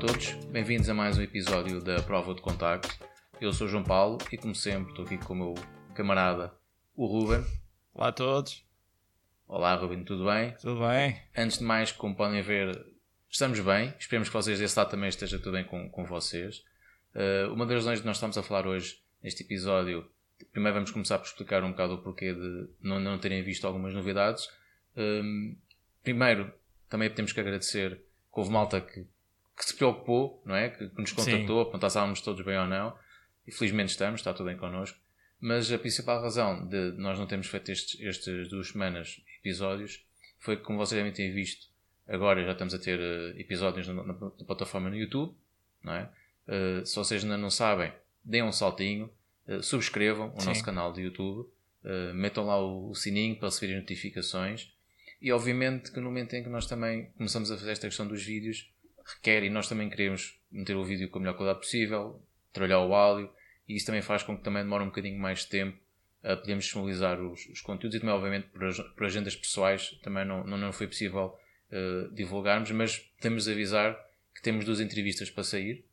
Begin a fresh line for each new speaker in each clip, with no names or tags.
Olá a todos, bem-vindos a mais um episódio da Prova de Contacto. Eu sou João Paulo e, como sempre, estou aqui com o meu camarada, o Ruben.
Olá a todos.
Olá, Ruben, tudo bem?
Tudo bem?
Antes de mais, como podem ver, estamos bem. Esperemos que vocês desse lado também esteja tudo bem com, com vocês. Uh, uma das razões de nós estamos a falar hoje, neste episódio, primeiro vamos começar por explicar um bocado o porquê de não, não terem visto algumas novidades. Um, primeiro, também temos que agradecer que houve malta que, que se preocupou, não é? Que, que nos contactou, a perguntar se estávamos todos bem ou não. E felizmente estamos, está tudo bem connosco. Mas a principal razão de nós não termos feito estes, estas duas semanas episódios foi que, como vocês devem ter visto, agora já estamos a ter uh, episódios na, na, na, plataforma no YouTube, não é? Uh, se vocês ainda não sabem, deem um saltinho, uh, subscrevam o Sim. nosso canal de YouTube, metam lá o, o sininho para receberem notificações e obviamente que no momento em que nós também começamos a fazer esta questão dos vídeos, requer, e nós também queremos meter o vídeo com a melhor qualidade possível, trabalhar o áudio, e isso também faz com que também demore um bocadinho mais de tempo a podermos disponibilizar os, os, conteúdos e também obviamente por, por agendas pessoais também não, não, não foi possível uh, divulgarmos, mas de avisar que temos duas entrevistas para sair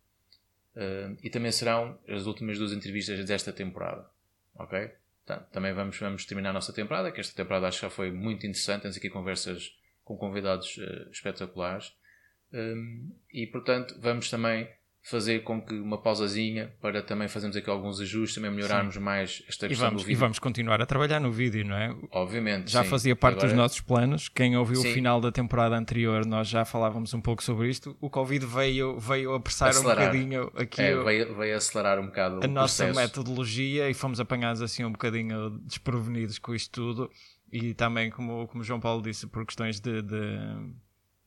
uh, e também serão as últimas duas entrevistas desta temporada, ok? Também vamos, vamos terminar a nossa temporada, que esta temporada acho que já foi muito interessante, temos aqui conversas com convidados uh, espetaculares um, e portanto vamos também fazer com que uma pausazinha para também fazermos aqui alguns ajustes, também melhorarmos sim. mais esta questão
e vamos,
do vídeo.
E vamos continuar a trabalhar no vídeo, não é?
Obviamente.
Já
sim.
fazia parte Agora... dos nossos planos. Quem ouviu sim. o final da temporada anterior, nós já falávamos um pouco sobre isto. O Covid veio, veio apressar acelerar. um bocadinho aqui.
É,
o...
veio, veio acelerar um bocado
a nossa
processo.
metodologia e fomos apanhados assim um bocadinho desprevenidos com isto tudo. E também, como, como o João Paulo disse, por questões de, de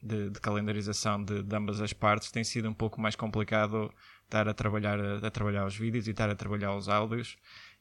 de, de calendarização de, de, ambas as partes tem sido um pouco mais complicado estar a trabalhar, a, a trabalhar os vídeos e estar a trabalhar os áudios.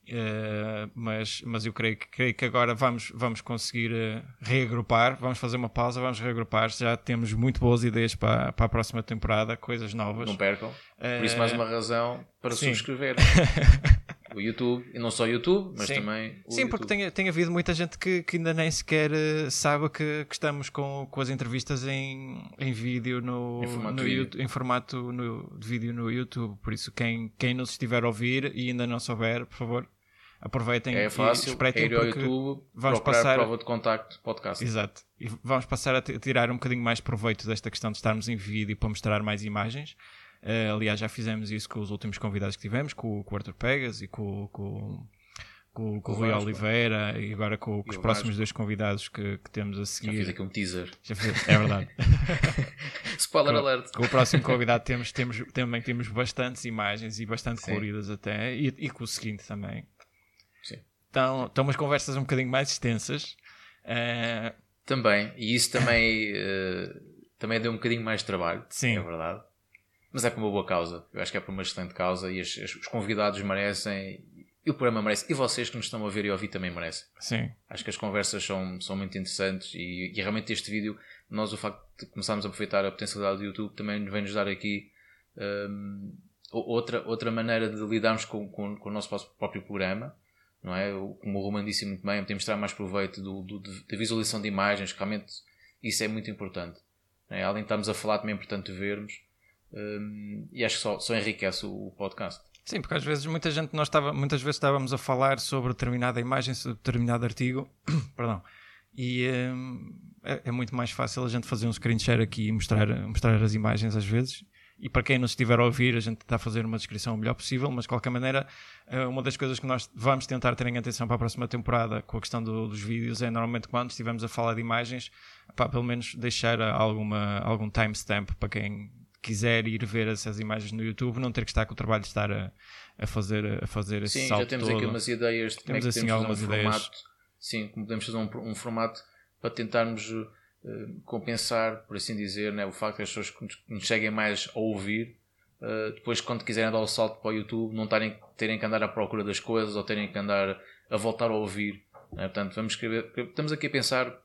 Uh, mas, mas eu creio que, creio que agora vamos, vamos conseguir uh, reagrupar, vamos fazer uma pausa, vamos reagrupar. Já temos muito boas ideias para, para a próxima temporada, coisas novas.
Não percam. Por isso, mais uma razão para sim. subscrever. o YouTube, e não só o YouTube, mas
Sim.
também
o Sim, porque tem, tem havido muita gente que, que ainda nem sequer uh, sabe que, que, estamos com, com as entrevistas em, em vídeo no,
em formato,
no
vídeo.
YouTube, em formato no, de vídeo no YouTube. Por isso, quem, quem nos estiver a ouvir e ainda não souber, por favor, aproveitem
é fácil,
e espreitem
é ir ao YouTube, vamos passar prova de contacto podcast.
Exato. E vamos passar a tirar um bocadinho mais proveito desta questão de estarmos em vídeo para mostrar mais imagens. Uh, aliás, já fizemos isso com os últimos convidados que tivemos, com, com o Arthur Pegas e com, com, com, com o Rui Oliveira e agora com, com os próximos dois convidados que, que, temos a seguir. Já
fiz aqui um teaser.
Fiz, é verdade.
Spoiler
com,
alert.
Com o próximo convidado temos, temos, também temos bastantes imagens e bastante Sim. coloridas até, e, e, com o seguinte também.
Sim.
Então, estão umas conversas um bocadinho mais extensas. Uh...
Também, e isso também, uh, também deu um bocadinho mais de trabalho,
Sim.
é verdade. Mas é por uma boa causa. Eu acho que é por uma excelente causa e as, as, os convidados merecem e o programa merece. E vocês que nos estão a ver e a ouvir também merecem.
Sim.
Acho que as conversas são, são muito interessantes e, e realmente este vídeo, nós o facto de começarmos a aproveitar a potencialidade do YouTube também vem nos dar aqui um, outra, outra maneira de lidarmos com, com, com, o nosso próprio programa. Não é? Como o Roman disse muito bem, podemos tirar mais proveito do, do, da visualização de imagens, realmente isso é muito importante. É? Além de estarmos a falar, também é importante vermos. Um, e acho que só, só enriquece o, o, podcast.
Sim, porque às vezes muita gente nós estava, muitas vezes estávamos a falar sobre determinada imagem, sobre determinado artigo, perdão, e um, é, é, muito mais fácil a gente fazer um screen share aqui e mostrar, mostrar as imagens às vezes. E para quem nos estiver a ouvir, a gente está a fazer uma descrição o melhor possível, mas de qualquer maneira, eh, uma das coisas que nós vamos tentar ter em atenção para a próxima temporada com a questão do, dos vídeos é normalmente quando estivermos a falar de imagens, pá, pelo menos deixar alguma, algum timestamp para quem quiser ir ver essas imagens no YouTube, não ter que estar com o trabalho de estar a, a fazer, a fazer esse
sim,
salto
já temos
todo.
aqui umas ideias de
temos
como é
assim
podemos
algumas
um
ideias.
formato. Sim, como podemos fazer um, um formato para tentarmos uh, compensar, por assim dizer, né, o facto de as pessoas que nos, nos cheguem mais a ouvir, uh, depois quando quiserem dar o salto para o YouTube, não tarem, terem que andar à procura das coisas ou terem que andar a voltar a ouvir. Né? Portanto, vamos escrever, estamos aqui a pensar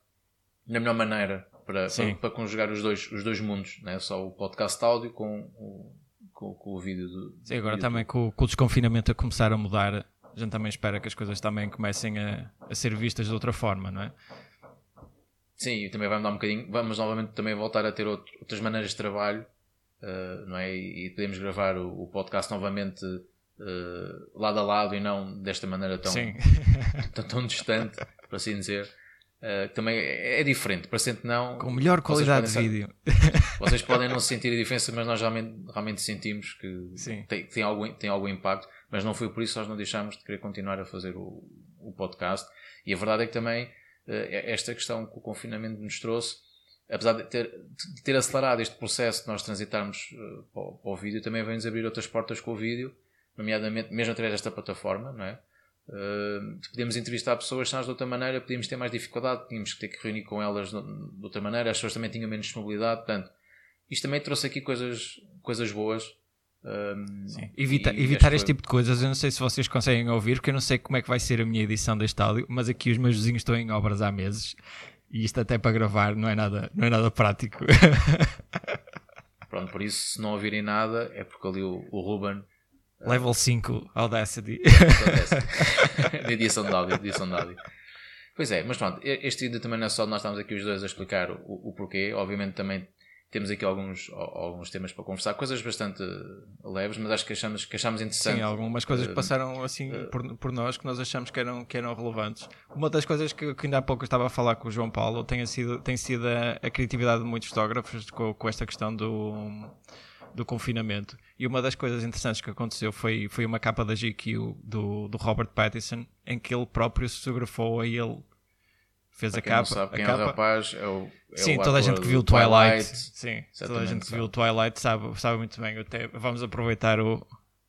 na melhor maneira para, para, para, conjugar os dois, os dois mundos, né? só o podcast áudio com o, com, com o vídeo. Do,
Sim, agora
do
também com, com, o desconfinamento a começar a mudar, a gente também espera que as coisas também comecem a, a ser vistas de outra forma, não é?
Sim, e também vai mudar um bocadinho. Vamos novamente também voltar a ter outro, outras maneiras de trabalho uh, não é? E, e, podemos gravar o, o podcast novamente uh, lado a lado e não desta maneira tão, tão, tão, distante, por assim dizer. Uh, também é, é diferente, parecendo não.
Com melhor qualidade de vídeo.
Vocês podem não sentir a diferença, mas nós realmente, realmente sentimos que tem, tem, algum, tem algum impacto, mas não foi por isso que nós não deixámos de querer continuar a fazer o, o podcast. E a verdade é que também uh, esta questão que o confinamento nos trouxe, apesar de ter, de ter acelerado este processo de nós transitarmos uh, para, o, para o vídeo, também vem-nos abrir outras portas com o vídeo, nomeadamente mesmo através desta plataforma, não é? Uh, podíamos entrevistar pessoas, nós de outra maneira podíamos ter mais dificuldade, tínhamos que ter que reunir com elas de, outra maneira, as pessoas também tinham menos disponibilidade, portanto, isto também trouxe aqui coisas, coisas boas. Um,
Evita, evitar este tipo de coisas, eu não sei se vocês conseguem ouvir, porque eu não sei como é que vai ser a minha edição deste áudio, mas aqui os meus vizinhos estão em obras há meses e isto até para gravar não é nada, não é nada prático.
Pronto, por isso, se não ouvirem nada, é porque ali o, o Ruben
Level 5 Audacity.
de edição de áudio, edição de áudio. Pois é, mas pronto, este vídeo também não é só nós estamos aqui os dois a explicar o, o porquê. Obviamente também temos aqui alguns, alguns temas para conversar, coisas bastante leves, mas acho que achamos, que achamos interessante.
Sim, algumas coisas que eh, passaram assim uh, por, por nós que nós achamos que eram, que eram relevantes. Uma das coisas que, que ainda há pouco eu estava a falar com o João Paulo tem sido, tem sido a, a criatividade de muitos fotógrafos com, com esta questão do do confinamento. E uma das coisas interessantes que aconteceu foi, foi uma capa da GQ do, do Robert Pattinson, em que ele próprio se fotografou e ele fez Para a capa. Não
sabe quem
capa.
é o rapaz, é o, é
sim,
o
toda a gente que viu Twilight, Twilight. Sim, toda a gente que viu Twilight sabe, sabe muito bem. Até vamos aproveitar o,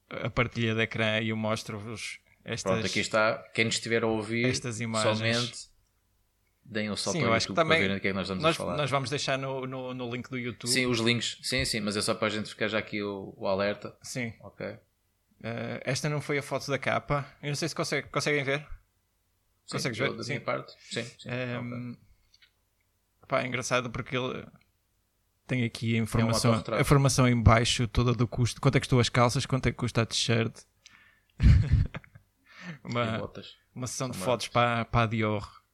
a partilha de ecrã e eu mostro-vos estas.
Pronto, aqui está. Quem estiver a ouvir estas imagens. somente deem o salto sim, acho que também, para verem o que é que nós estamos
nós,
a falar.
Nós vamos deixar no, no, no, link do YouTube.
Sim, os links. Sim, sim, mas é só para a gente ficar já aqui o, o alerta.
Sim.
Ok. Uh,
esta não foi a foto da capa. Eu não sei se consegue, conseguem ver.
Sim, Consegues ver? Da sim. minha parte. Sim. sim. Um,
ehm, okay. pá, é engraçado porque ele tem aqui a informação, é um a informação em baixo toda do custo. Quanto é que custou as calças, quanto é que custa a t-shirt. uma, uma sessão de fotos para, para a Dior.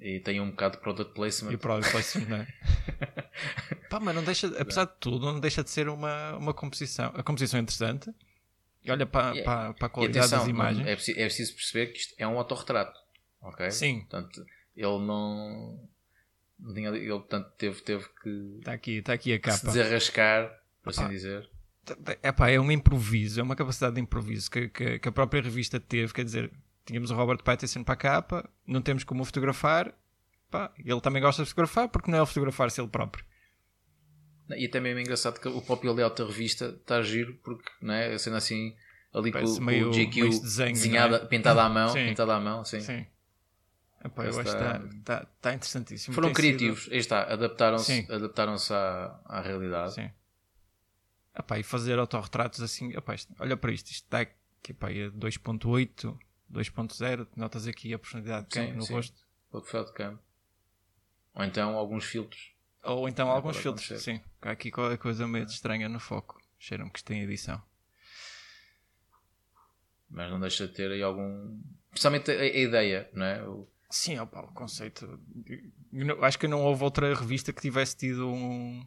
E tem um bocado de product placement.
E product placement, não é? Pá, mas não deixa, apesar de tudo, não deixa de ser uma, uma composição. A composição é interessante. E olha para, yeah. para, para a qualidade atenção, das imagens.
É preciso, é preciso perceber que isto é um autorretrato. Ok?
Sim.
Portanto, ele não. Ele, portanto, teve, teve que.
Está aqui, está aqui a capa.
Se desarrascar, por assim dizer.
É pá, é um improviso, é uma capacidade de improviso que, que, que a própria revista teve. Quer dizer, tínhamos o Robert Pattinson para a capa, não temos como fotografar. Pá, ele também gosta de fotografar, porque não é o fotografar-se ele próprio.
E até mesmo é engraçado que o próprio layout da revista está a giro, porque, não é? Sendo assim, ali com, meio, o GQ desenho, desenhada, é? pintada à mão, sim. pintada à mão, sim. sim.
Epá, eu acho que está, está, está interessantíssimo.
Foram Tem criativos, sido... aí está, adaptaram-se adaptaram à, à realidade. Sim.
Epá, e fazer autorretratos assim, epá, isto, olha para isto, isto está aqui, epá, é 2.8 2.0, notas aqui a profundidade sim, no sim. rosto.
O de campo. Ou então alguns filtros.
Ou então alguns filtros, sim. Há aqui qualquer coisa meio estranha no foco. Cheiram que isto tem edição.
Mas não deixa de ter aí algum. Principalmente a, a ideia, não é? O...
Sim, opa, o conceito. Eu acho que não houve outra revista que tivesse tido um,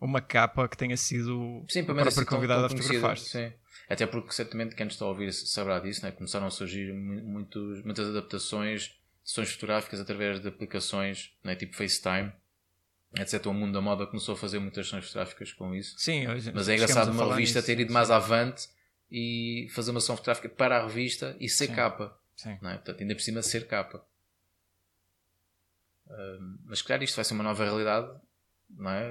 uma capa que tenha sido
sim, a própria convidada a fotografar. Sim. Até porque certamente quem está a ouvir saberá disso, né? começaram a surgir muitos, muitas adaptações, sessões fotográficas através de aplicações, né? tipo FaceTime, etc. O mundo da moda começou a fazer muitas sessões fotográficas com isso.
Sim, hoje
Mas é engraçado uma revista nisso, ter ido sim. mais avante e fazer uma sessão fotográfica para a revista e ser sim. capa. Sim. Não é? Portanto, ainda por cima ser capa. Uh, mas claro, isto vai ser uma nova realidade, não é?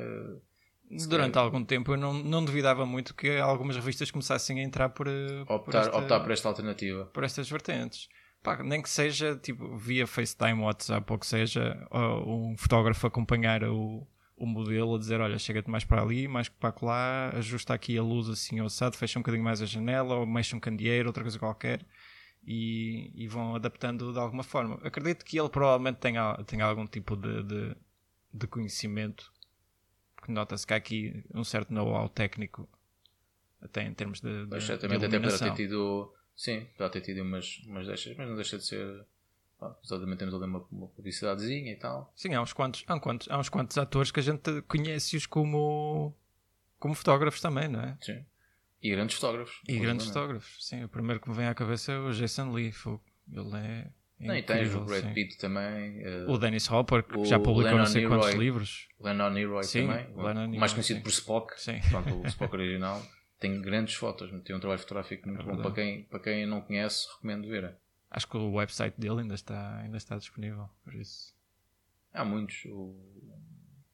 Durante algum tempo eu não, não duvidava muito que algumas revistas começassem a entrar por,
eh, optar, por, esta, optar por esta alternativa.
Por estas vertentes. Pá, nem que seja tipo, via FaceTime, WhatsApp, ou que seja, um fotógrafo acompanhar o, o modelo a dizer: Olha, chega-te mais para ali, mais para lá, ajusta aqui a luz assim ao assado, fecha um bocadinho mais a janela, ou mexe um candeeiro, outra coisa qualquer, e, e vão adaptando de alguma forma. Acredito que ele provavelmente tenha, tenha algum tipo de, de, de conhecimento porque nota-se que há aqui um certo know-how técnico, até em termos de. de
Exatamente, até para ter tido. Sim, para ter tido umas, umas deixas, mas não deixa de ser. Exatamente, temos ali uma, uma publicidadezinha e tal.
Sim, há uns quantos, há uns quantos, há uns quantos atores que a gente conhece-os como como fotógrafos também, não é?
Sim. E grandes fotógrafos.
E grandes fotógrafos, sim. O primeiro que me vem à cabeça é o Jason Lee. Ele é.
Não, e tens o Brad Pitt também.
Uh, o Dennis Hopper, que já publicou não sei quantos livros.
Lennon Leroy sim, também. Lennon mais conhecido por Spock. Sim. Pronto, o Spock original. Tem grandes fotos, tem um trabalho fotográfico muito é bom. Para quem, para quem não conhece, recomendo ver.
Acho que o website dele ainda está, ainda está disponível, por isso.
Há muitos. O...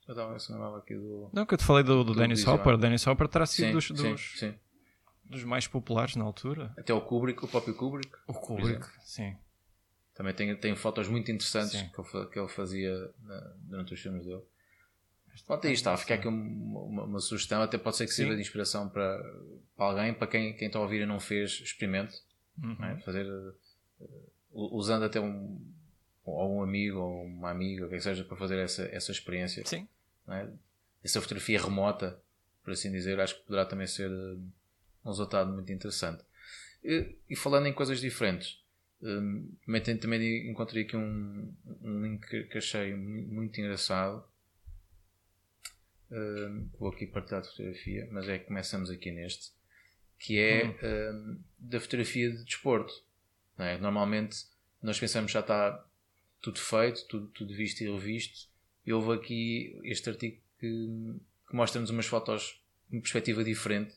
Eu estava aqui do.
Não, que eu te falei do, do, do Dennis Hopper. O Dennis Hopper terá sido sim, dos, dos, sim, sim. dos mais populares na altura.
Até o Kubrick, o próprio Kubrick.
O Kubrick, sim.
Também tem, tem fotos muito interessantes que ele, que ele fazia durante os filmes dele. Pronto, aí está. Fica aqui uma, uma, uma, sugestão. Até pode ser que sirva de inspiração para, para alguém. Para quem, quem está a ouvir e não fez, experimente. Uhum. É? Fazer, uh, usando até um, ou um amigo ou uma amiga, o que seja, para fazer essa, essa experiência.
Sim.
É? Essa fotografia remota, por assim dizer, acho que poderá também ser uh, um resultado muito interessante. E, e falando em coisas diferentes, um, também, também encontrei aqui um, um link que achei muito engraçado. Um, vou aqui partilhar de fotografia, mas é que começamos aqui neste, que é hum. da fotografia de desporto. É? Normalmente nós pensamos já está tudo feito, tudo, tudo visto e revisto, e houve aqui este artigo que, que mostra-nos umas fotos em perspectiva diferente,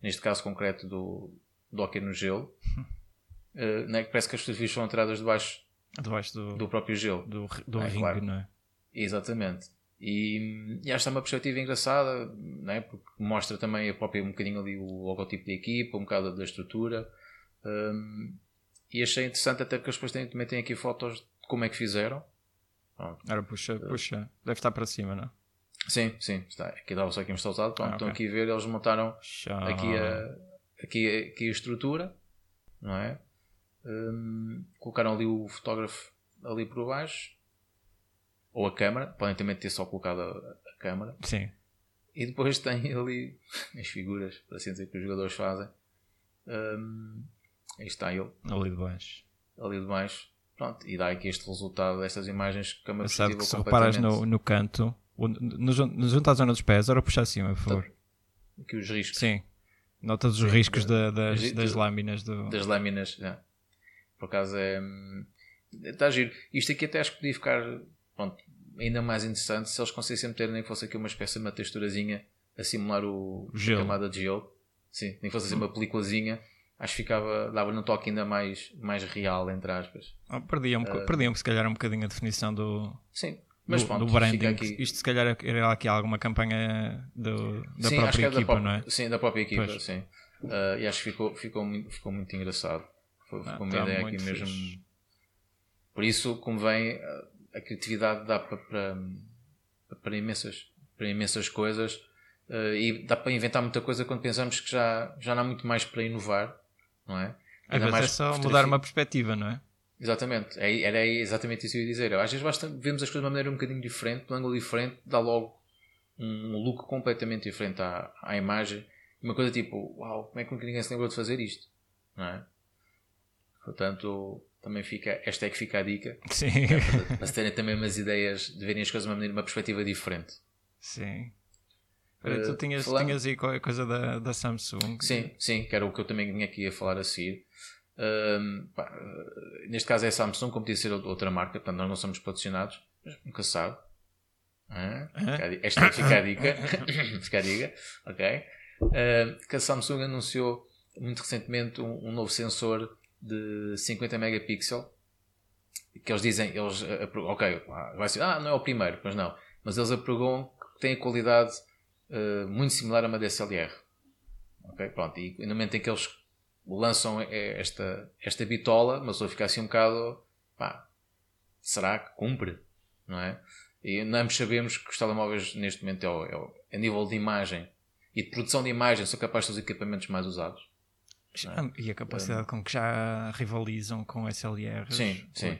neste caso concreto do, do hockey no gelo. Uh, né? Parece que as fotografias são tiradas debaixo,
debaixo do,
do próprio gelo.
Do, do é, ringue, claro. não é?
Exatamente. E, e acho que é uma perspectiva engraçada, né? porque mostra também a própria, um bocadinho ali o logotipo da equipa, um bocado da estrutura. Um, e achei interessante até porque eles depois têm, também têm aqui fotos de como é que fizeram.
Pronto. Era puxa, puxa. Deve estar para cima, não é?
Sim, sim. Está. Aqui dava só aqui um usado. Pronto, ah, okay. Estão aqui a ver, eles montaram aqui a, aqui, aqui a estrutura, não é? Um, colocaram ali o fotógrafo ali por baixo ou a câmera, podem também ter só colocado a, a câmera.
Sim.
E depois tem ali as figuras, para assim dizer, que os jogadores fazem. Um, aí está ele.
Ali de baixo.
Ali de baixo. Pronto, e dá aqui este resultado destas imagens que é uma
Sabe que se reparas no, no canto, no, no, junto à zona dos pés, ora puxar acima, por favor.
Aqui os riscos.
Sim. Nota os riscos da, das, das lâminas. Do...
Das lâminas, é. Por acaso é. Está giro. Isto aqui até acho que podia ficar pronto, ainda mais interessante se eles conseguissem ter nem que fosse aqui uma espécie de uma texturazinha a simular o,
gelo.
a camada de gelo. Sim, nem que fosse assim uma peliculazinha. Acho que ficava, dava um toque ainda mais, mais real, entre aspas.
Oh, perdiam, uh, perdiam se calhar um bocadinho a definição do.
Sim, mas
do,
pronto,
do branding. Aqui... Isto se calhar era aqui alguma campanha do, da sim, própria equipa,
da
não é?
Sim, da própria equipa, pois. sim. Uh, e acho que ficou, ficou, muito, ficou muito engraçado. Ficou, ah, uma tá ideia aqui mesmo. Por isso, como vem, a criatividade dá para, para, para, imensas, para imensas coisas uh, e dá para inventar muita coisa quando pensamos que já, já não há muito mais para inovar, não é?
Às vezes é só mudar uma perspectiva, não é?
Exatamente, é, era exatamente isso que eu ia dizer. Às vezes basta vemos as coisas de uma maneira um bocadinho diferente, de um ângulo diferente, dá logo um look completamente diferente à, à imagem. Uma coisa tipo, uau, como é que ninguém se lembrou de fazer isto? Não é? Portanto, também fica, esta é que fica a dica.
Sim.
É, para, se terem também umas ideias de verem as coisas de uma, maneira, uma perspectiva diferente.
Sim. Uh, tu tinhas, tinhas aí qualquer coisa da, da Samsung.
Sim, sim, que era o que eu também vinha aqui a falar a seguir. Uh, pá, uh, neste caso é a Samsung, como podia ser outra marca, portanto nós não somos patrocinados, mas nunca sabe. Esta é que fica a dica. fica a dica, ok? uh, que a Samsung anunciou muito recentemente um, um, novo sensor de 50 megapixels que eles dizem, eles, ok, vai ser, ah, não é o primeiro, mas não, mas eles apregam que tem a qualidade uh, muito similar a uma DSLR. Ok, pronto, e no momento em que eles lançam esta, esta bitola, mas eu ficar assim um bocado, pá, será que cumpre? Não é? E ambos sabemos que os telemóveis neste momento é, o, é a nível de imagem e de produção de imagem são capazes de ser os equipamentos mais usados.
É? E a capacidade com que já rivalizam com SLR.
Sim, sim.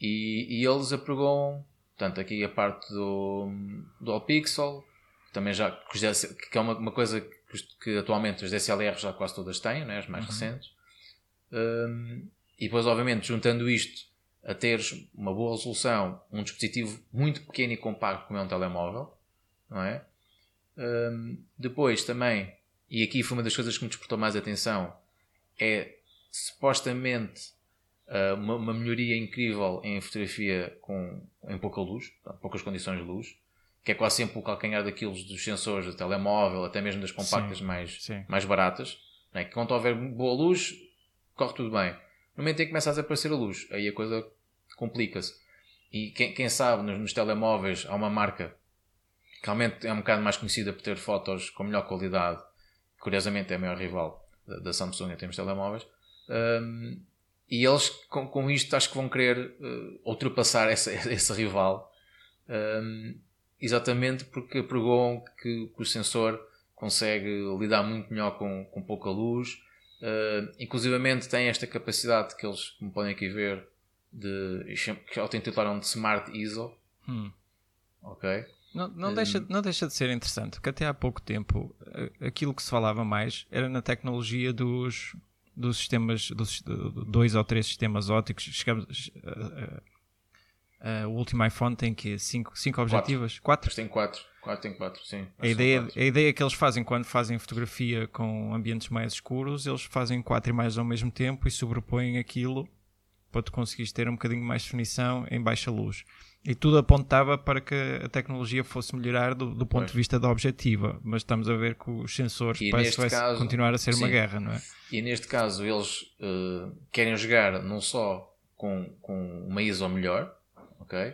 E, e eles apregam, portanto, aqui a parte do, do All-Pixel, também já, que é uma, uma coisa que, que, atualmente as DSLR já quase todas têm, né, as mais uhum. recentes. Um, e depois, obviamente, juntando isto a teres uma boa resolução, um dispositivo muito pequeno e compacto como é um telemóvel, não é? Um, depois também, e aqui foi uma das coisas que me despertou mais atenção, é supostamente uh, uma, uma, melhoria incrível em fotografia com, em pouca luz, poucas condições de luz, que é quase sempre o calcanhar daqueles dos sensores do telemóvel, até mesmo das compactas sim, mais, sim. mais baratas, né? que quando houver boa luz, corre tudo bem. No momento em que começa a aparecer a luz, aí a coisa complica-se. E quem, quem sabe, nos, nos, telemóveis há uma marca que realmente é um bocado mais conhecida por ter fotos com melhor qualidade, curiosamente é a maior rival da, Samsung em termos de telemóveis. Um, e eles, com, com isto, acho que vão querer uh, ultrapassar essa, esse rival. Um, exatamente porque pregou que, que, o sensor consegue lidar muito melhor com, com pouca luz. Uh, inclusivamente tem esta capacidade que eles, como podem aqui ver, de, que autenticaram de Smart ISO. Hum. Ok?
Não, não, deixa, não deixa de ser interessante, porque até há pouco tempo aquilo que se falava mais era na tecnologia dos, dos sistemas, dos dois ou três sistemas óticos. Chegamos, Uh, o último iPhone tem que cinco, cinco objetivas?
Quatro? quatro? Tem quatro. Quatro tem quatro, sim.
A ideia, a ideia que eles fazem quando fazem fotografia com ambientes mais escuros, eles fazem quatro imagens ao mesmo tempo e sobrepõem aquilo para tu conseguires ter um bocadinho mais definição em baixa luz. E tudo apontava para que a tecnologia fosse melhorar do, do ponto pois. de vista da objetiva, mas estamos a ver que os sensores e parece que vai caso, continuar a ser sim. uma guerra, não é?
E neste caso eles uh, querem jogar não só com, com uma ISO melhor, ok?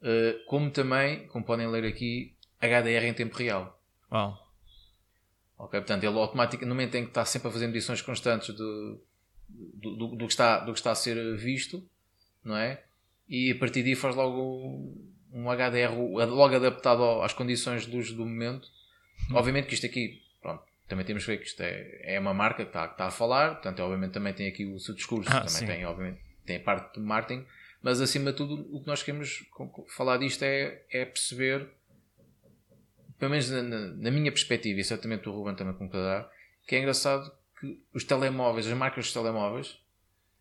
Uh, como também, como podem ler aqui, HDR em tempo real.
Wow.
Ok, portanto, ele automaticamente, no momento em que está sempre a fazer medições constantes do, do, do, do, que está, do que está a ser visto, não é? E a partir daí faz logo um HDR logo adaptado às condições de luz do momento. Hum. Obviamente que isto aqui, pronto, também temos que ver que isto é, é uma marca que está, que está a falar, portanto, obviamente também tem aqui o seu discurso, ah, também sim. tem, obviamente, tem a parte de marketing, mas acima de tudo, o que nós queremos falar disto é, é perceber, pelo menos na, na minha perspectiva, e certamente o Ruben também concordará, que é engraçado que os telemóveis, as marcas dos telemóveis,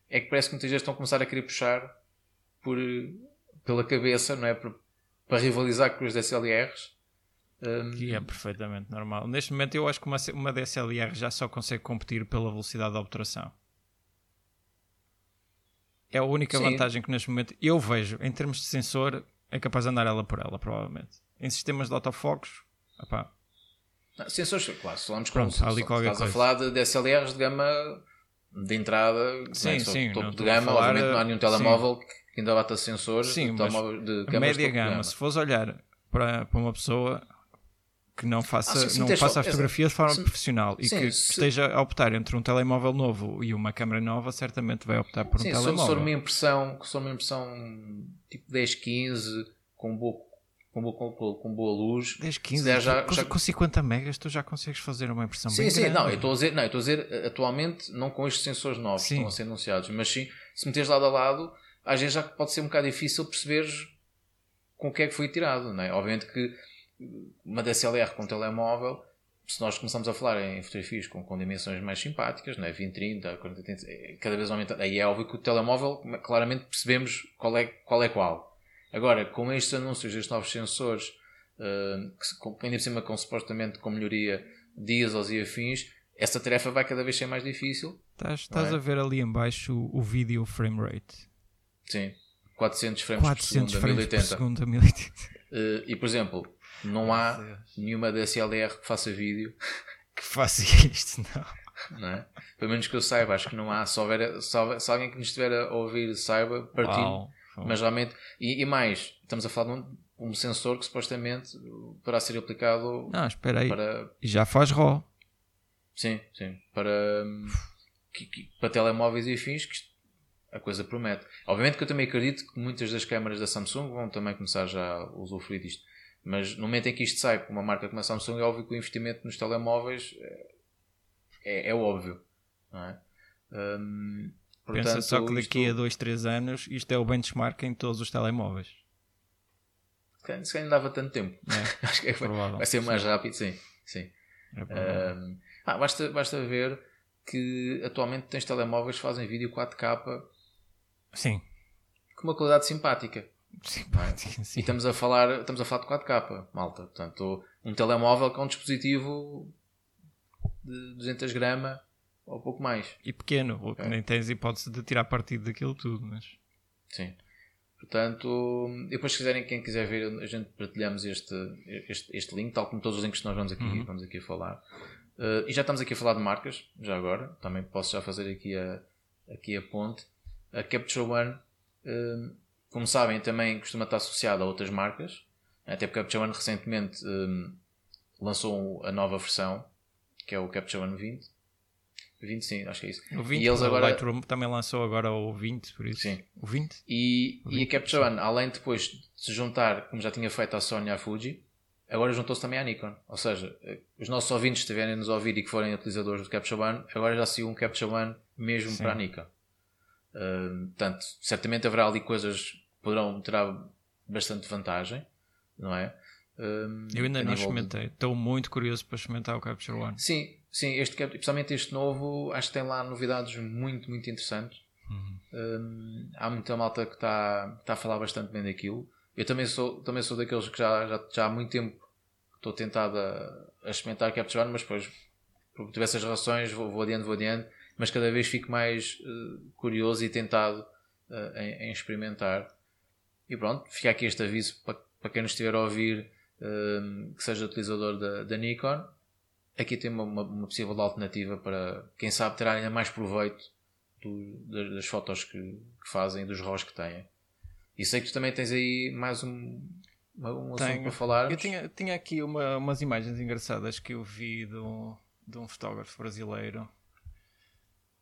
é que parece que muitas vezes estão a começar a querer puxar por, pela cabeça, não é? Para, para rivalizar com os DSLRs.
Um... Que é perfeitamente normal. Neste momento, eu acho que uma, uma DSLR já só consegue competir pela velocidade de obturação. É a única Sim. vantagem que neste momento eu vejo em termos de sensor é capaz de andar ela por ela, provavelmente. Em sistemas de autofocos, opá.
Não, sensores, claro, falamos Pronto, ali qualquer estás coisa. a falar de DSLRs de gama de entrada, sim, é? sim, topo de gama, obviamente não há nenhum telemóvel sim. que ainda bata sensores
sim, de, de média gama, gama, se fores olhar para, para uma pessoa que não faça, ah, sim, não faça a fotografia de forma profissional e sim, que se... esteja a optar entre um telemóvel novo e uma câmera nova, certamente vai optar por um sim, telemóvel. Se for
uma impressão, se for uma impressão tipo 10, 15, com boa, com boa, com boa luz,
10, 15, já, já, com, já... com 50 megas tu já consegues fazer uma impressão
sim,
bem
sim,
grande.
não, eu estou a dizer, não, eu estou a dizer atualmente não com estes sensores novos que estão a ser anunciados, mas sim, se meteres lado a lado, às vezes já pode ser um bocado difícil perceberes com o que é que foi tirado, não é? Obviamente que uma DSLR com telemóvel, se nós começamos a falar em fotografias com, com dimensões mais simpáticas, né? 20, 30, 40, 30, cada vez aumenta. Aí é óbvio que o telemóvel, claramente percebemos qual é qual. É qual. Agora, com estes anúncios destes novos sensores, uh, que ainda por cima com supostamente com melhoria ISOs e afins, essa tarefa vai cada vez ser mais difícil.
Estás, estás é? a ver ali embaixo o, o vídeo frame rate.
Sim, 400 frames 400 por segundo, frames 1080. Por segundo,
1080.
Uh, e por exemplo, não há nenhuma DSLR que faça vídeo
que faça isto, não.
não é? Pelo menos que eu saiba, acho que não há. Se, houver, se, houver, se alguém que nos estiver a ouvir saiba, partilhe. Mas realmente, e, e, mais, estamos a falar de um, um, sensor que supostamente poderá ser aplicado.
Não, espera aí. Para... E já faz RAW.
Sim, sim. Para, que, que, para telemóveis e afins, que a coisa promete. Obviamente que eu também acredito que muitas das câmaras da Samsung vão também começar já a usufruir disto. Mas no momento em que isto sai com uma marca como a Samsung, é óbvio que o investimento nos telemóveis é, é, é óbvio. Não é?
Hum, portanto, Pensa só que daqui isto... a 2, 3 anos isto é o benchmark em todos os telemóveis.
Se calhar não dava tanto tempo. É, Acho que é, vai ser mais rápido, sim. sim. É hum, ah, basta, basta ver que atualmente tens telemóveis que fazem vídeo 4K
sim.
com uma qualidade simpática.
simpática. Sim.
E estamos a falar, estamos a falar de 4K, malta. Portanto, um telemóvel com um dispositivo de 200 gramas ou pouco mais.
E pequeno, o que
Ok.
nem tens hipótese de tirar partido daquilo tudo, mas
Sim. Portanto, depois se quiserem, quem quiser ver, a gente partilhamos este, este, este link, tal como todos os links que nós vamos aqui,
Uhum.
vamos aqui a falar. Uh, e já estamos aqui a falar de marcas, já agora. Também posso já fazer aqui a, aqui a ponte. A Capture One, um, como sabem, também costuma estar associada a outras marcas. Até porque a Capture One recentemente um, lançou a nova versão, que é o Capture One 20. 20 sim, acho que é isso.
o 20,
E eles
o
agora-
Lightroom também lançou agora o 20, por isso.
Sim.
O 20?
E, e a Capture One, além de depois de se juntar, como já tinha feito a Sony e a Fuji, agora juntou-se também à Nikon. Ou seja, eh, os nossos ouvintes que estiverem nos ouvir e que forem utilizadores do Capture One, agora já seguiu um Capture One mesmo
Sim.
para a Nikon. Uh, portanto, certamente haverá ali coisas que poderão terá bastante vantagem, não é? Um,
Eu ainda não
nível de-
experimentei. Estou muito curioso para experimentar o Capture One.
Sim, sim, este, especialmente este novo, acho que tem lá novidades muito, muito interessantes.
Uhum.
Hum, há muita malta que está está a falar bastante bem daquilo. Eu também sou, também sou daqueles que já, já, já há muito tempo estou tentado a, a experimentar Capture One, mas depois, por diversas razões, vou, vou adiante, vou adiante, mas cada vez fico mais eh, curioso e tentado eh, em, em experimentar. E pronto, fica aqui este aviso para, para quem nos estiver a ouvir hum, que seja utilizador da, da Nikon. Aqui tem uma, uma, uma possível alternativa para quem sabe ter ainda mais proveito do- das, das fotos que, que fazem, dos RAWs que têm. E sei que tu também tens aí mais um, um assunto para falar.
Eu tinha, tinha aqui uma- umas imagens engraçadas que eu vi do, de um fotógrafo brasileiro.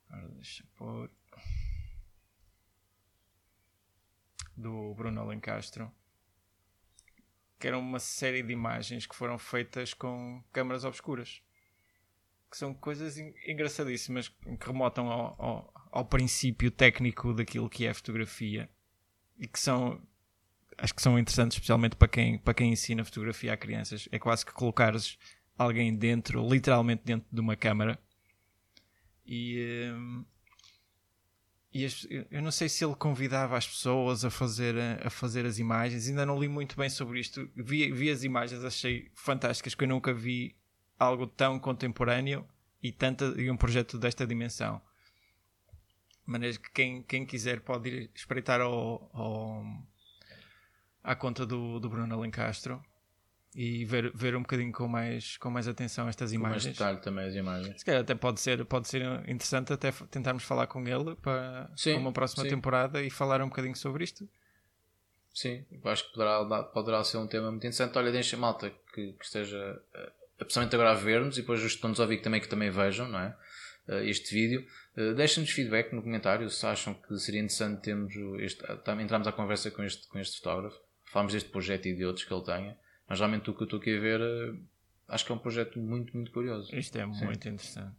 Ora, deixa. Do Bruno Alencastro. Que era uma série de imagens que foram feitas com câmaras obscuras. Que são coisas en- engraçadíssimas que remotam ao, ao, ao princípio técnico daquilo que é fotografia. E que são acho que são interessantes, especialmente para quem, para quem ensina fotografia a crianças. É quase que colocares alguém dentro, literalmente dentro de uma câmara. E, hum, e as- eu- não sei se ele convidava as pessoas a fazer, a, fazer as imagens. Ainda não li muito bem sobre isto. Vi, vi as imagens, achei fantásticas, que eu nunca vi algo tão contemporâneo e, tanta, e um projeto desta dimensão. De maneira que quem, quem quiser pode ir espreitar ao, ao, à conta do, do Bruno Alencastro e ver, ver um bocadinho com mais, com mais atenção estas
Com mais
imagens.
detalhe também as imagens.
Se calhar até pode ser, pode ser interessante até tentarmos falar com ele para,
Sim,
para uma próxima
sim.
temporada e falar um bocadinho sobre isto.
Sim, acho que poderá, poderá ser um tema muito interessante. Olha, deixa malta que, que esteja, eh, pessoalmente agora a ver-nos e depois os que estão-nos a ouvir que também, que também vejam, não é? Eh, este vídeo. Eh, Deixem-nos feedback no comentário se acham que seria interessante termos este, entrarmos à conversa com este, com este fotógrafo. Falamos deste projeto e de outros que ele tenha. Mas realmente o que eu estou aqui a ver, eh, acho que é um projeto muito, muito curioso.
Isto é muito interessante.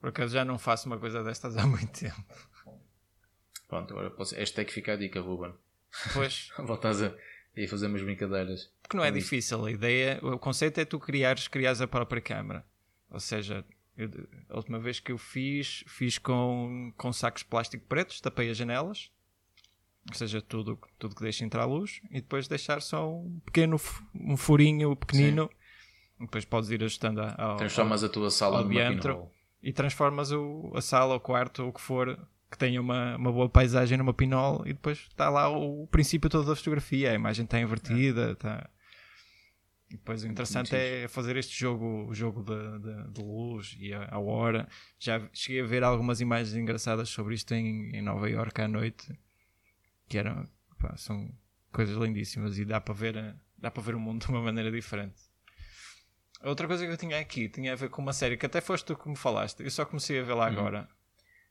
Por acaso já não faço uma coisa destas há muito tempo.
Pronto, agora posso, esta é que fica a dica, Ruben.
Pois,
Voltas a, a fazer umas brincadeiras.
porque não é difícil. A ideia, o conceito é tu criares, criares a própria câmara. Ou seja, eu- a última vez que eu fiz, fiz com, com sacos de plástico pretos, tapei as janelas, ou seja, tudo, tudo que deixa entrar a luz, e depois deixar só um pequeno um furinho pequenino. E depois podes ir ajustando ao,
Transformas a tua sala
ao
numa pinhole.
e transformas o, a sala, o quarto, ou o que for, que tenha uma, uma boa paisagem numa pinol e depois está lá o, princípio todo da fotografia, a imagem está invertida, está... E depois o interessante é fazer este jogo, o jogo de, de- de luz e a, a hora. Já cheguei a ver algumas imagens engraçadas sobre isto em, em Nova Iorque à noite, que eram, pá, são coisas lindíssimas e dá para ver, a- dá para ver o mundo de uma maneira diferente. Outra coisa que eu tinha aqui tinha a ver com uma série que até foste tu que me falaste. Eu só comecei a ver lá agora.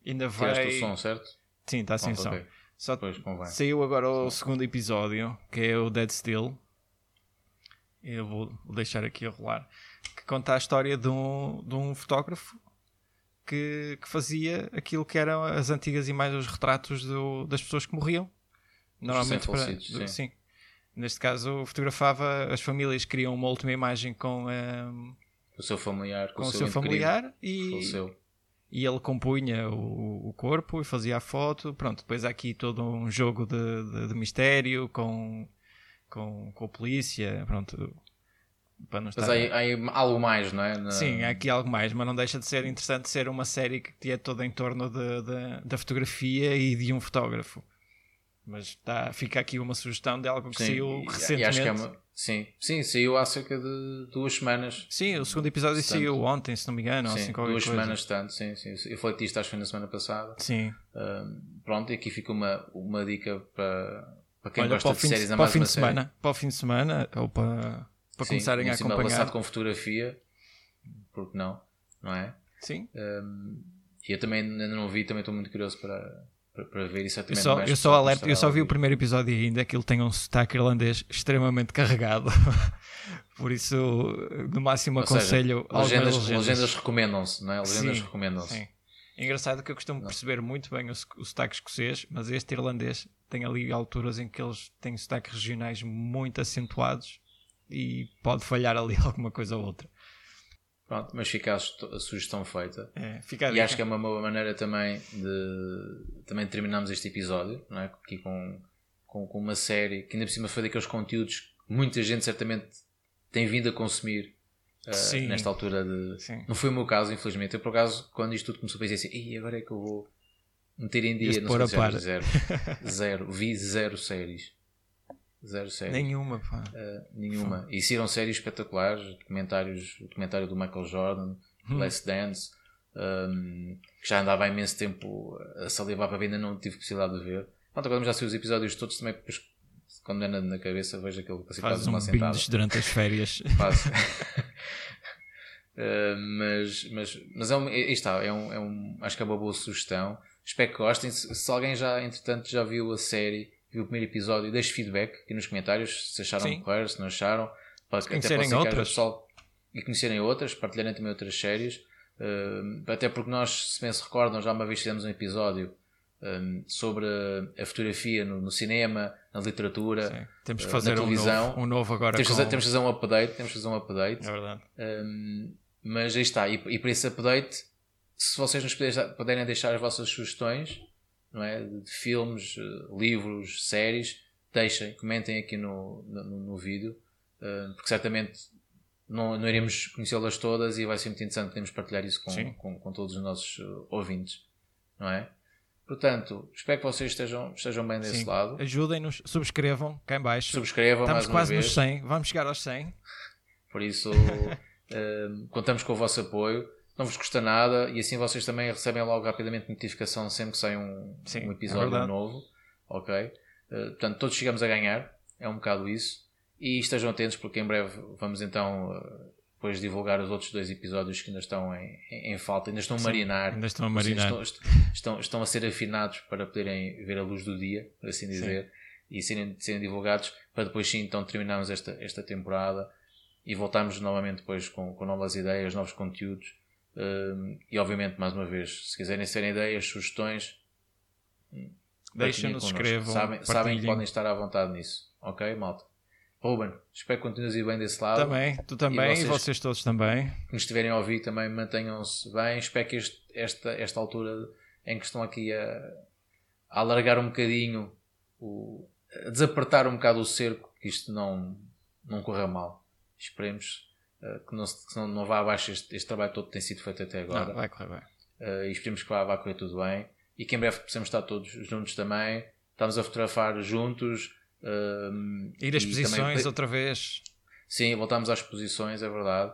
Ainda vai.
Tiraste o som, certo?
Sim, está sem
Pronto,
som. Só
Depois convém.
saiu agora o segundo episódio, que é o Dead Still. Eu vou vou deixar aqui a rolar. Que conta a história de um, de um fotógrafo que, que fazia aquilo que eram as antigas imagens, os retratos do- das pessoas que morriam. Normalmente para,
sim.
sim. Neste caso, fotografava as famílias queriam uma última imagem com, ehm,
Com o seu familiar, com,
com o
seu,
seu familiar e, e ele compunha o, o, corpo e fazia a foto. Pronto, depois há aqui todo um jogo de, de, de mistério com, com, com a polícia. Pronto,
para não estar... Mas há, há, algo mais, não é? Na...
Sim, há aqui algo mais, mas não deixa de ser interessante ser uma série que é toda em torno de, de, da fotografia e de um fotógrafo. Mas tá, fica aqui uma sugestão de algo que sim, saiu e, recentemente. E é uma...
Sim, sim, saiu há cerca de duas semanas.
Sim, o segundo episódio tanto. saiu ontem, se não me engano.
Sim,
assim,
duas coisa. semanas tanto, sim, sim. Eu falei disto acho que na semana passada.
Sim.
pronto, e aqui fica uma, uma dica para, para quem Olha, gosta
para
de séries
a mais para o fim de semana, Para o fim de semana, ou para para Sim, começarem a acompanhar. lançado
com fotografia, porque não, não é?
Sim.
Um, e eu também ainda não vi, também estou muito curioso para, para, ver isso.
Eu só, eu só, alerta, eu só vi o primeiro episódio ainda, aquilo tem um sotaque irlandês extremamente carregado. Por isso, no máximo, aconselho.
Seja, legendas, legendas. legendas recomendam-se, não é? Legendas recomendam-se.
Engraçado que eu costumo não. perceber muito bem o, o sotaque escocês, mas este irlandês tem ali alturas em que eles têm sotaques regionais muito acentuados e pode falhar ali alguma coisa ou outra.
Pronto, mas fica a, sugestão feita.
É, fica
e acho que é uma boa maneira também de também terminarmos este episódio, não é? Aqui com, com, com, uma série que ainda por cima foi daqueles conteúdos que muita gente certamente tem vindo a consumir uh, nesta altura de. Sim. Não foi o meu caso, infelizmente. Eu por acaso, quando isto tudo começou a pensar assim, e agora é que eu vou meter em dia,
não sei, zero,
zero, zero, vi zero séries. Zero séries.
Nenhuma, pá.
Uh, nenhuma. E saíram séries espetaculares, documentários, o documentário do Michael Jordan, hum. Last Dance, um, que já andava há imenso tempo a salivar para ver, ainda não tive possibilidade de ver. Pronto, agora já sei os episódios todos também, depois, quando é na, na cabeça, vejo aquele que
faz uma sentada. durante as férias.
Faço. Uh, mas, mas, mas é um, está, é um, é um, acho que é uma boa sugestão. Espero que gostem. Se, se alguém já, entretanto, já viu a série viu o primeiro episódio, deixe feedback aqui nos comentários se acharam Sim. correr, se não acharam.
Para, conhecerem outras.
Pessoal, e conhecerem outras, partilharem também outras séries. Uh, até porque nós, se bem se recordam, já uma vez fizemos um episódio um, sobre a fotografia no, no, cinema, na literatura, Sim.
temos que fazer na televisão. Um novo, um novo agora.
Temos, com... fazer, temos que fazer um update. Temos que fazer um update.
É verdade.
Um, mas aí está. E, e para esse update, se vocês nos puderem deixar as vossas sugestões, não é? de filmes, eh, livros, séries, deixem, comentem aqui no, no, no vídeo, uh, porque certamente não, não iremos conhecê-las todas e vai ser muito interessante podermos partilhar isso com, com, com, todos os nossos uh, ouvintes, não é? Portanto, espero que vocês estejam, estejam bem desse Sim. lado.
Ajudem-nos, subscrevam cá em baixo.
Subscrevam
Estamos quase
nos
100, vamos chegar aos 100.
Por isso, uh, contamos com o vosso apoio não vos custa nada e assim vocês também recebem logo rapidamente notificação sempre que sai um, Sim, um episódio é novo. Ok? Uh, portanto, todos chegamos a ganhar, é um bocado isso. E estejam atentos porque em breve vamos então uh, depois divulgar os outros dois episódios que ainda estão em, em, em falta, ainda estão a marinar.
Ainda estão a marinar.
Estão, estão, estão, a ser afinados para poderem ver a luz do dia, por assim dizer, sim. e serem, serem divulgados para depois sim então terminarmos esta, esta temporada e voltarmos novamente depois com, com novas ideias, novos conteúdos Uh, e obviamente, mais uma vez, se quiserem serem ideias, sugestões,
deixem-nos, escrevam.
Sabem, sabem que podem estar à vontade nisso. Ok, malta? Ruben, espero que continues bem desse lado.
Também, tu também e vocês, e vocês todos também.
Que nos estiverem a ouvir também mantenham-se bem. Espero que este, esta, esta altura em que estão aqui a, a alargar um bocadinho, o, a desapertar um bocado o cerco, que isto não, não corra mal. Esperemos que, não, que não, não vá abaixo este, este, trabalho todo que tem sido feito até agora.
Não, vai correr bem.
Uh, e esperemos que vá, vá correr tudo bem. E que em breve possamos estar todos juntos também. Estamos a fotografar juntos. Uh,
Ir às exposições também... outra vez.
Sim, voltamos às exposições, é verdade.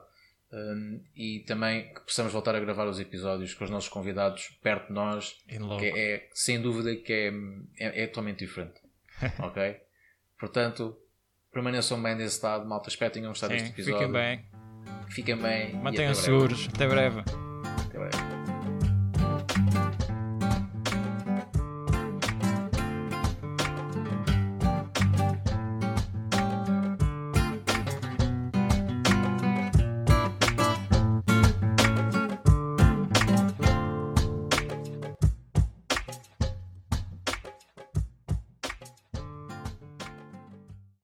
Um, e também que possamos voltar a gravar os episódios com os nossos convidados perto de nós, que é, é, sem dúvida que é, é, é totalmente diferente. ok? Portanto, permaneçam bem desse lado, malta. Espero que tenham gostado deste episódio.
Fiquem bem.
Fiquem bem.
Mantenham-se seguros. Até breve.